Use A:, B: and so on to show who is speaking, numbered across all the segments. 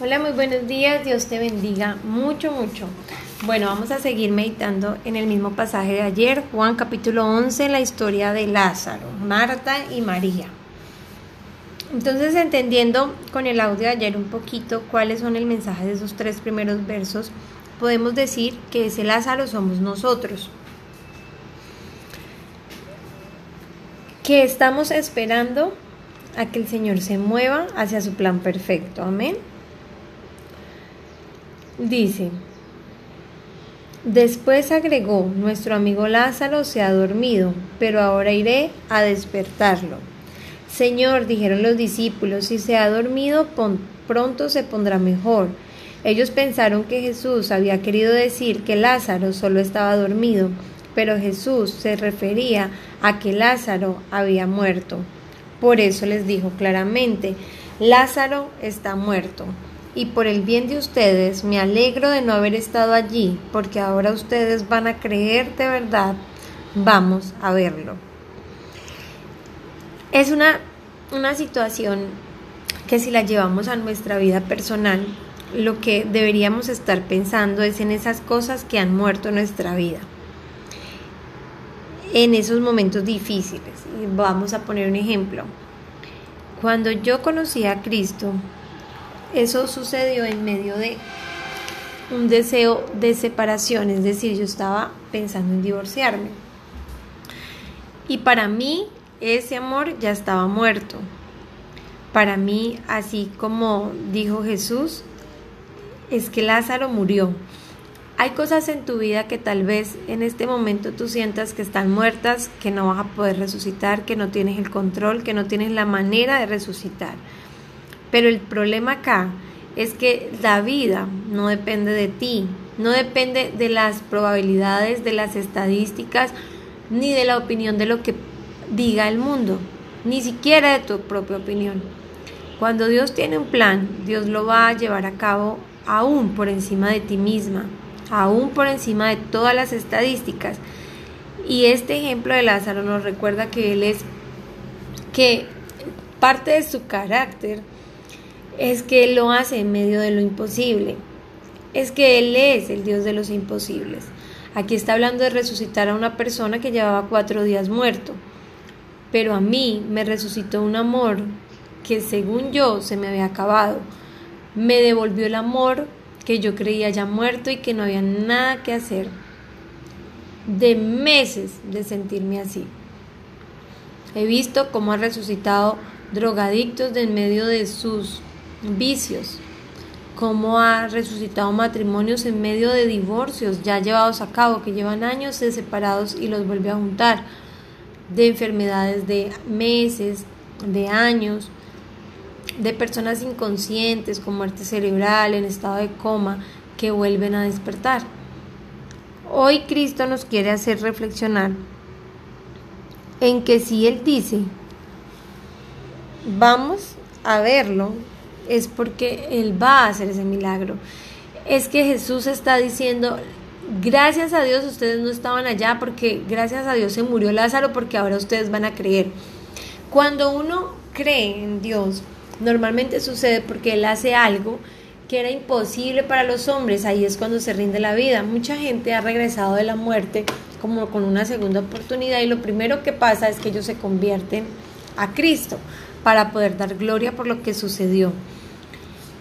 A: Hola, muy buenos días. Dios te bendiga mucho, mucho. Bueno, vamos a seguir meditando en el mismo pasaje de ayer, Juan capítulo 11, la historia de Lázaro, Marta y María. Entonces, entendiendo con el audio de ayer un poquito cuáles son el mensaje de esos tres primeros versos, podemos decir que ese Lázaro somos nosotros. Que estamos esperando a que el Señor se mueva hacia su plan perfecto. Amén. Dice, después agregó, nuestro amigo Lázaro se ha dormido, pero ahora iré a despertarlo. Señor, dijeron los discípulos, si se ha dormido, pronto se pondrá mejor. Ellos pensaron que Jesús había querido decir que Lázaro solo estaba dormido, pero Jesús se refería a que Lázaro había muerto. Por eso les dijo claramente, Lázaro está muerto y por el bien de ustedes me alegro de no haber estado allí, porque ahora ustedes van a creer de verdad. Vamos a verlo. Es una, una situación que si la llevamos a nuestra vida personal, lo que deberíamos estar pensando es en esas cosas que han muerto en nuestra vida, en esos momentos difíciles. Vamos a poner un ejemplo. Cuando yo conocí a Cristo, eso sucedió en medio de un deseo de separación, es decir, yo estaba pensando en divorciarme. Y para mí ese amor ya estaba muerto. Para mí, así como dijo Jesús, es que Lázaro murió. Hay cosas en tu vida que tal vez en este momento tú sientas que están muertas, que no vas a poder resucitar, que no tienes el control, que no tienes la manera de resucitar. Pero el problema acá es que la vida no depende de ti, no depende de las probabilidades, de las estadísticas, ni de la opinión de lo que diga el mundo, ni siquiera de tu propia opinión. Cuando Dios tiene un plan, Dios lo va a llevar a cabo aún por encima de ti misma, aún por encima de todas las estadísticas. Y este ejemplo de Lázaro nos recuerda que él es que parte de su carácter es que Él lo hace en medio de lo imposible. Es que Él es el Dios de los imposibles. Aquí está hablando de resucitar a una persona que llevaba cuatro días muerto. Pero a mí me resucitó un amor que según yo se me había acabado. Me devolvió el amor que yo creía ya muerto y que no había nada que hacer. De meses de sentirme así. He visto cómo ha resucitado drogadictos de en medio de sus vicios, cómo ha resucitado matrimonios en medio de divorcios ya llevados a cabo, que llevan años de separados y los vuelve a juntar, de enfermedades de meses, de años, de personas inconscientes con muerte cerebral, en estado de coma, que vuelven a despertar. Hoy Cristo nos quiere hacer reflexionar en que si Él dice, vamos a verlo, es porque Él va a hacer ese milagro. Es que Jesús está diciendo, gracias a Dios ustedes no estaban allá porque gracias a Dios se murió Lázaro porque ahora ustedes van a creer. Cuando uno cree en Dios, normalmente sucede porque Él hace algo que era imposible para los hombres, ahí es cuando se rinde la vida. Mucha gente ha regresado de la muerte como con una segunda oportunidad y lo primero que pasa es que ellos se convierten a Cristo para poder dar gloria por lo que sucedió.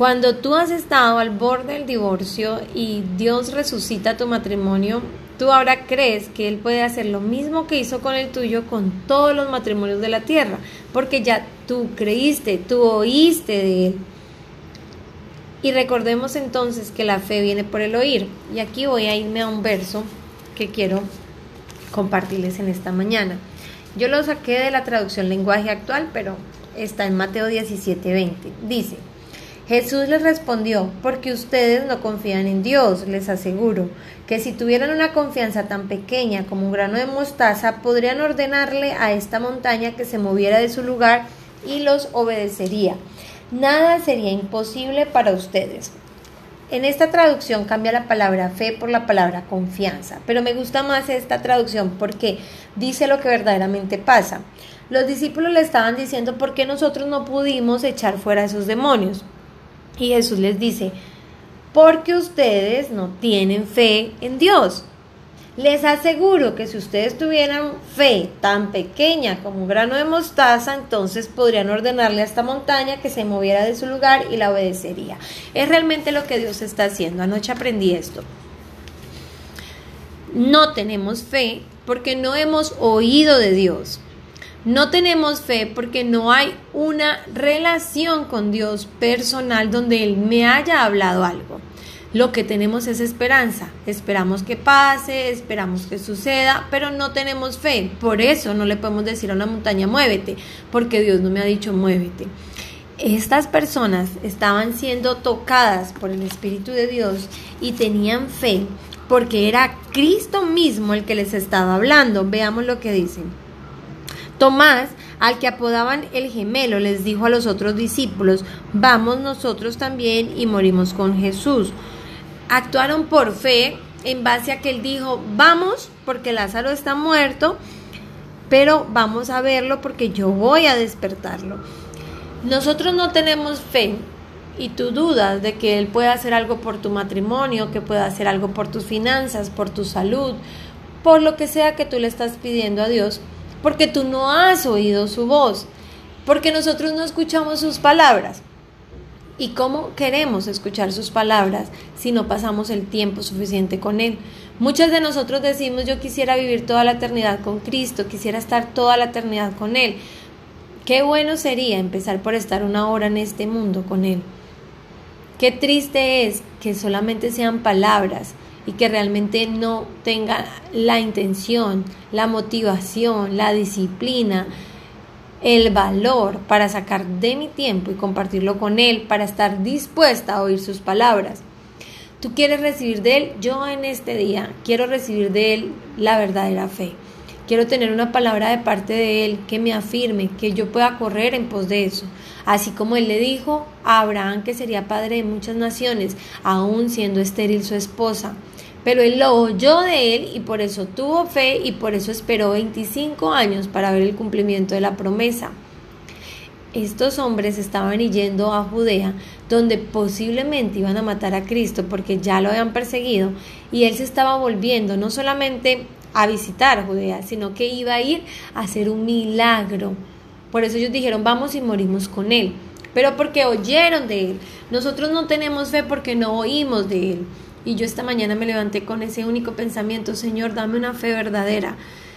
A: Cuando tú has estado al borde del divorcio y Dios resucita tu matrimonio, tú ahora crees que Él puede hacer lo mismo que hizo con el tuyo con todos los matrimonios de la tierra, porque ya tú creíste, tú oíste de Él. Y recordemos entonces que la fe viene por el oír. Y aquí voy a irme a un verso que quiero compartirles en esta mañana. Yo lo saqué de la traducción lenguaje actual, pero está en Mateo 17:20. Dice, Jesús les respondió, porque ustedes no confían en Dios, les aseguro, que si tuvieran una confianza tan pequeña como un grano de mostaza, podrían ordenarle a esta montaña que se moviera de su lugar y los obedecería. Nada sería imposible para ustedes. En esta traducción cambia la palabra fe por la palabra confianza, pero me gusta más esta traducción porque dice lo que verdaderamente pasa. Los discípulos le estaban diciendo por qué nosotros no pudimos echar fuera esos demonios. Y Jesús les dice, porque ustedes no tienen fe en Dios. Les aseguro que si ustedes tuvieran fe tan pequeña como un grano de mostaza, entonces podrían ordenarle a esta montaña que se moviera de su lugar y la obedecería. Es realmente lo que Dios está haciendo. Anoche aprendí esto. No tenemos fe porque no hemos oído de Dios. No tenemos fe porque no hay una relación con Dios personal donde Él me haya hablado algo. Lo que tenemos es esperanza. Esperamos que pase, esperamos que suceda, pero no tenemos fe. Por eso no le podemos decir a una montaña muévete, porque Dios no me ha dicho muévete. Estas personas estaban siendo tocadas por el Espíritu de Dios y tenían fe porque era Cristo mismo el que les estaba hablando. Veamos lo que dicen. Tomás, al que apodaban el gemelo, les dijo a los otros discípulos, vamos nosotros también y morimos con Jesús. Actuaron por fe en base a que él dijo, vamos porque Lázaro está muerto, pero vamos a verlo porque yo voy a despertarlo. Nosotros no tenemos fe y tú dudas de que Él pueda hacer algo por tu matrimonio, que pueda hacer algo por tus finanzas, por tu salud, por lo que sea que tú le estás pidiendo a Dios, porque tú no has oído su voz, porque nosotros no escuchamos sus palabras. ¿Y cómo queremos escuchar sus palabras si no pasamos el tiempo suficiente con Él? Muchos de nosotros decimos yo quisiera vivir toda la eternidad con Cristo, quisiera estar toda la eternidad con Él. Qué bueno sería empezar por estar una hora en este mundo con Él. Qué triste es que solamente sean palabras y que realmente no tenga la intención, la motivación, la disciplina, el valor para sacar de mi tiempo y compartirlo con Él, para estar dispuesta a oír sus palabras. Tú quieres recibir de Él, yo en este día quiero recibir de Él la verdadera fe. Quiero tener una palabra de parte de Él que me afirme, que yo pueda correr en pos de eso. Así como Él le dijo a Abraham que sería padre de muchas naciones, aún siendo estéril su esposa. Pero él lo oyó de él y por eso tuvo fe y por eso esperó 25 años para ver el cumplimiento de la promesa. Estos hombres estaban yendo a Judea, donde posiblemente iban a matar a Cristo porque ya lo habían perseguido, y él se estaba volviendo no solamente a visitar Judea, sino que iba a ir a hacer un milagro. Por eso ellos dijeron, vamos y morimos con él, pero porque oyeron de él. Nosotros no tenemos fe porque no oímos de él. Y yo esta mañana me levanté con ese único pensamiento, Señor, dame una fe verdadera.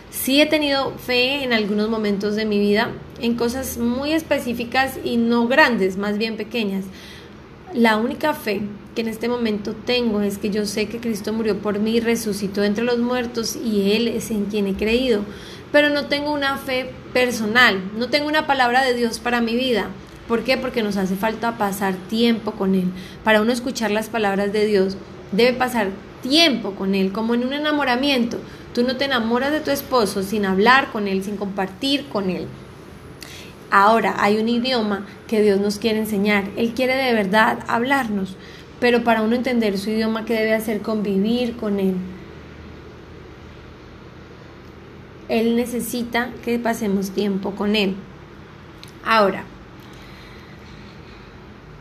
A: Sí he tenido fe en algunos momentos de mi vida, en cosas muy específicas y no grandes, más bien pequeñas. La única fe que en este momento tengo es que yo sé que Cristo murió por mí, resucitó entre los muertos y Él es en quien he creído. Pero no tengo una fe personal, no tengo una palabra de Dios para mi vida. ¿Por qué? Porque nos hace falta pasar tiempo con Él, para uno escuchar las palabras de Dios debe pasar tiempo con él, como en un enamoramiento. Tú no te enamoras de tu esposo sin hablar con él, sin compartir con él. Ahora hay un idioma que Dios nos quiere enseñar. Él quiere de verdad hablarnos, pero para uno entender su idioma, ¿qué debe hacer? Convivir con él. Él necesita que pasemos tiempo con él. Ahora,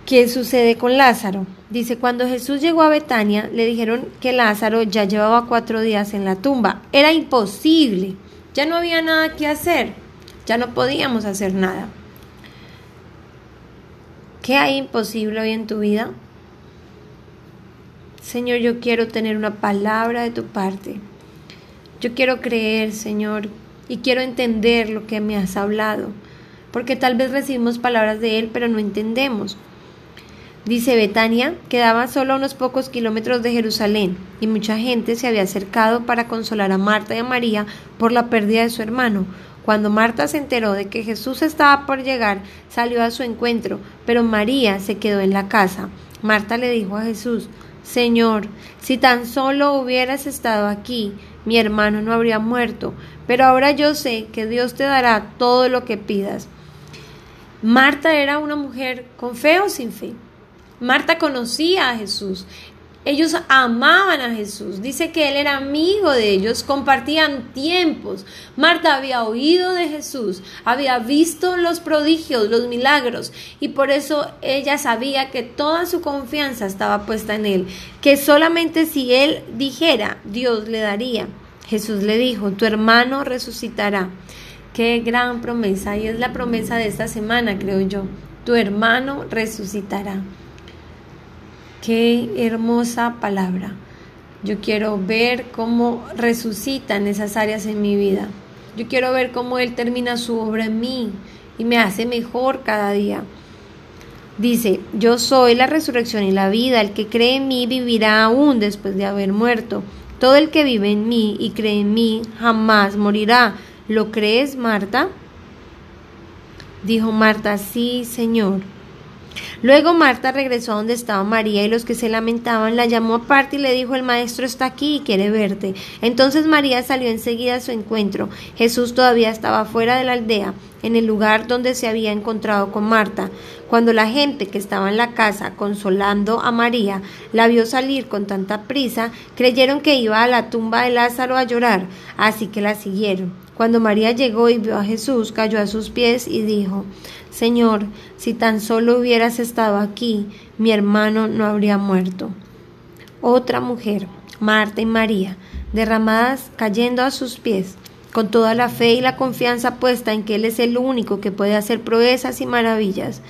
A: ¿qué sucede con Lázaro? Dice, cuando Jesús llegó a Betania, le dijeron que Lázaro ya llevaba cuatro días en la tumba. Era imposible. Ya no había nada que hacer. Ya no podíamos hacer nada. ¿Qué hay imposible hoy en tu vida? Señor, yo quiero tener una palabra de tu parte. Yo quiero creer, Señor, y quiero entender lo que me has hablado. Porque tal vez recibimos palabras de Él, pero no entendemos. Dice Betania, quedaba solo a unos pocos kilómetros de Jerusalén, y mucha gente se había acercado para consolar a Marta y a María por la pérdida de su hermano. Cuando Marta se enteró de que Jesús estaba por llegar, salió a su encuentro, pero María se quedó en la casa. Marta le dijo a Jesús, Señor, si tan solo hubieras estado aquí, mi hermano no habría muerto, pero ahora yo sé que Dios te dará todo lo que pidas. Marta era una mujer con fe o sin fe. Marta conocía a Jesús. Ellos amaban a Jesús. Dice que Él era amigo de ellos, compartían tiempos. Marta había oído de Jesús, había visto los prodigios, los milagros, y por eso ella sabía que toda su confianza estaba puesta en Él, que solamente si Él dijera, Dios le daría. Jesús le dijo, tu hermano resucitará. Qué gran promesa, y es la promesa de esta semana, creo yo. Tu hermano resucitará. Qué hermosa palabra. Yo quiero ver cómo resucitan esas áreas en mi vida. Yo quiero ver cómo Él termina su obra en mí y me hace mejor cada día. Dice, yo soy la resurrección y la vida, el que cree en mí vivirá aún después de haber muerto. Todo el que vive en mí y cree en mí jamás morirá. ¿Lo crees, Marta? Dijo Marta, sí, Señor. Luego Marta regresó a donde estaba María y los que se lamentaban la llamó aparte y le dijo el maestro está aquí y quiere verte. Entonces María salió enseguida a su encuentro. Jesús todavía estaba fuera de la aldea, en el lugar donde se había encontrado con Marta. Cuando la gente que estaba en la casa consolando a María la vio salir con tanta prisa, creyeron que iba a la tumba de Lázaro a llorar, así que la siguieron. Cuando María llegó y vio a Jesús, cayó a sus pies y dijo, Señor, si tan solo hubieras estado aquí, mi hermano no habría muerto. Otra mujer, Marta y María, derramadas cayendo a sus pies, con toda la fe y la confianza puesta en que Él es el único que puede hacer proezas y maravillas.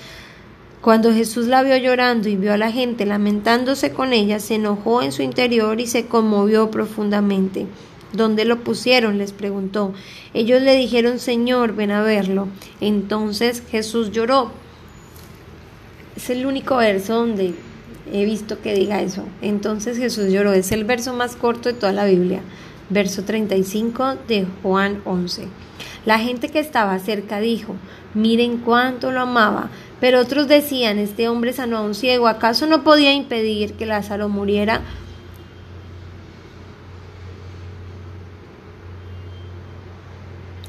A: Cuando Jesús la vio llorando y vio a la gente lamentándose con ella, se enojó en su interior y se conmovió profundamente. ¿Dónde lo pusieron? les preguntó. Ellos le dijeron, Señor, ven a verlo. Entonces Jesús lloró. Es el único verso donde he visto que diga eso. Entonces Jesús lloró. Es el verso más corto de toda la Biblia. Verso 35 de Juan 11. La gente que estaba cerca dijo, miren cuánto lo amaba. Pero otros decían, este hombre sanó a un ciego. ¿Acaso no podía impedir que Lázaro muriera?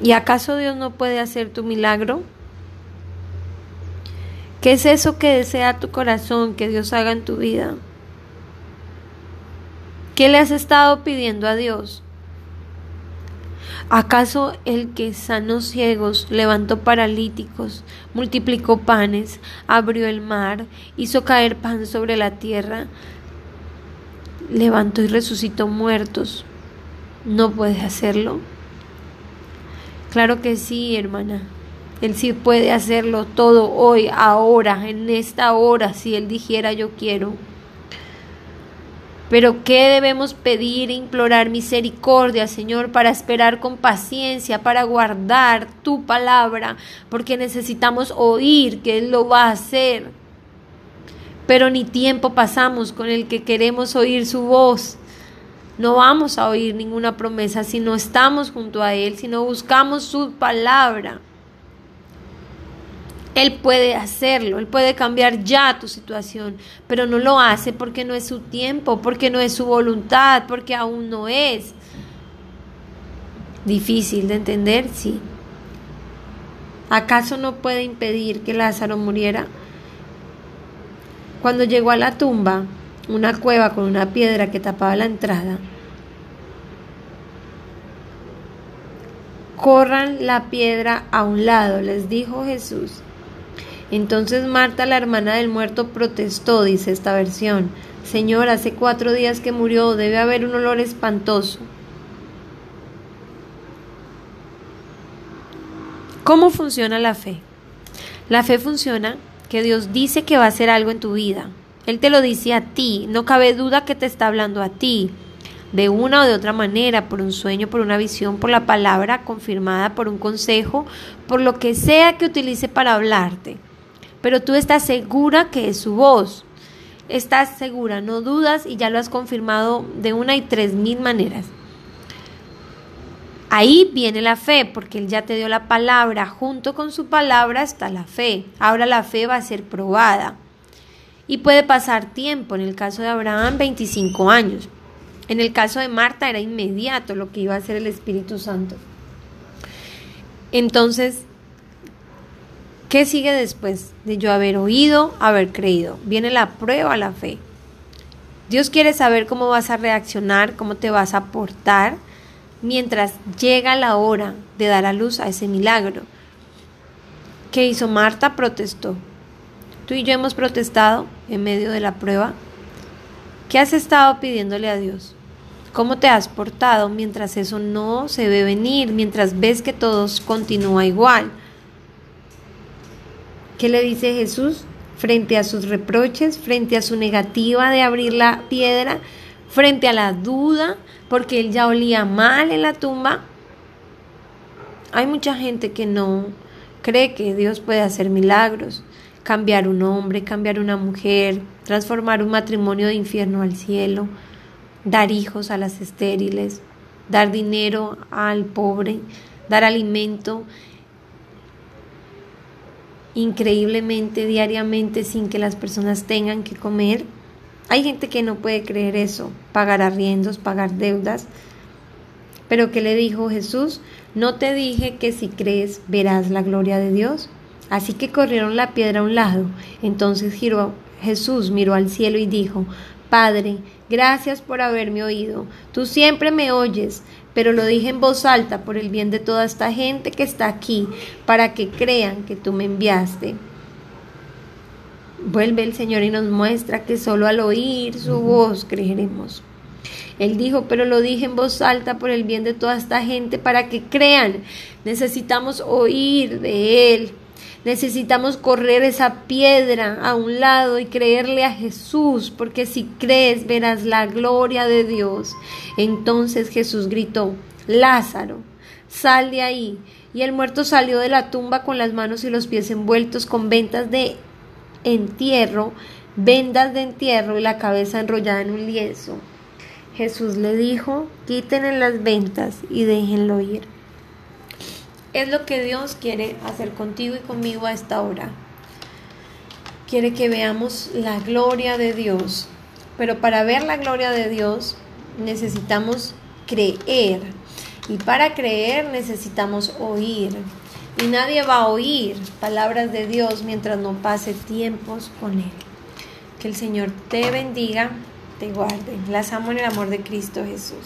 A: ¿Y acaso Dios no puede hacer tu milagro? ¿Qué es eso que desea tu corazón que Dios haga en tu vida? ¿Qué le has estado pidiendo a Dios? ¿Acaso el que sanó ciegos, levantó paralíticos, multiplicó panes, abrió el mar, hizo caer pan sobre la tierra, levantó y resucitó muertos, no puede hacerlo? Claro que sí, hermana. Él sí puede hacerlo todo hoy, ahora, en esta hora, si Él dijera yo quiero. Pero ¿qué debemos pedir e implorar misericordia, Señor, para esperar con paciencia, para guardar tu palabra, porque necesitamos oír que Él lo va a hacer. Pero ni tiempo pasamos con el que queremos oír su voz. No vamos a oír ninguna promesa si no estamos junto a Él, si no buscamos su palabra. Él puede hacerlo, Él puede cambiar ya tu situación, pero no lo hace porque no es su tiempo, porque no es su voluntad, porque aún no es. Difícil de entender, sí. ¿Acaso no puede impedir que Lázaro muriera? Cuando llegó a la tumba, una cueva con una piedra que tapaba la entrada. Corran la piedra a un lado, les dijo Jesús. Entonces Marta, la hermana del muerto, protestó, dice esta versión. Señor, hace cuatro días que murió, debe haber un olor espantoso. ¿Cómo funciona la fe? La fe funciona que Dios dice que va a hacer algo en tu vida, él te lo dice a ti, no cabe duda que te está hablando a ti, de una o de otra manera, por un sueño, por una visión, por la palabra confirmada, por un consejo, por lo que sea que utilice para hablarte. Pero tú estás segura que es su voz. Estás segura, no dudas y ya lo has confirmado de una y tres mil maneras. Ahí viene la fe, porque Él ya te dio la palabra, junto con su palabra está la fe. Ahora la fe va a ser probada y puede pasar tiempo. En el caso de Abraham, 25 años. En el caso de Marta era inmediato lo que iba a hacer el Espíritu Santo. Entonces, ¿qué sigue después de yo haber oído, haber creído? Viene la prueba a la fe. Dios quiere saber cómo vas a reaccionar, cómo te vas a portar mientras llega la hora de dar a luz a ese milagro. ¿Qué hizo Marta? Protestó. Tú y yo hemos protestado en medio de la prueba. ¿Qué has estado pidiéndole a Dios? ¿Cómo te has portado mientras eso no se ve venir, mientras ves que todo continúa igual? ¿Qué le dice Jesús frente a sus reproches, frente a su negativa de abrir la piedra, frente a la duda, porque él ya olía mal en la tumba? Hay mucha gente que no cree que Dios puede hacer milagros, cambiar un hombre, cambiar una mujer, transformar un matrimonio de infierno al cielo, dar hijos a las estériles, dar dinero al pobre, dar alimento increíblemente diariamente sin que las personas tengan que comer. Hay gente que no puede creer eso, pagar arriendos, pagar deudas. Pero ¿qué le dijo Jesús? No te dije que si crees verás la gloria de Dios. Así que corrieron la piedra a un lado. Entonces giró Jesús, miró al cielo y dijo, Padre, gracias por haberme oído. Tú siempre me oyes, pero lo dije en voz alta por el bien de toda esta gente que está aquí, para que crean que tú me enviaste. Vuelve el Señor y nos muestra que solo al oír su voz creeremos. Él dijo, pero lo dije en voz alta por el bien de toda esta gente, para que crean. Necesitamos oír de Él. Necesitamos correr esa piedra a un lado y creerle a Jesús, porque si crees verás la gloria de Dios. Entonces Jesús gritó, Lázaro, sal de ahí. Y el muerto salió de la tumba con las manos y los pies envueltos con ventas de entierro, vendas de entierro y la cabeza enrollada en un lienzo. Jesús le dijo, quítenle las ventas y déjenlo ir. Es lo que Dios quiere hacer contigo y conmigo a esta hora. Quiere que veamos la gloria de Dios. Pero para ver la gloria de Dios necesitamos creer. Y para creer necesitamos oír. Y nadie va a oír palabras de Dios mientras no pase tiempos con Él. Que el Señor te bendiga, te guarde. Las amo en el amor de Cristo Jesús.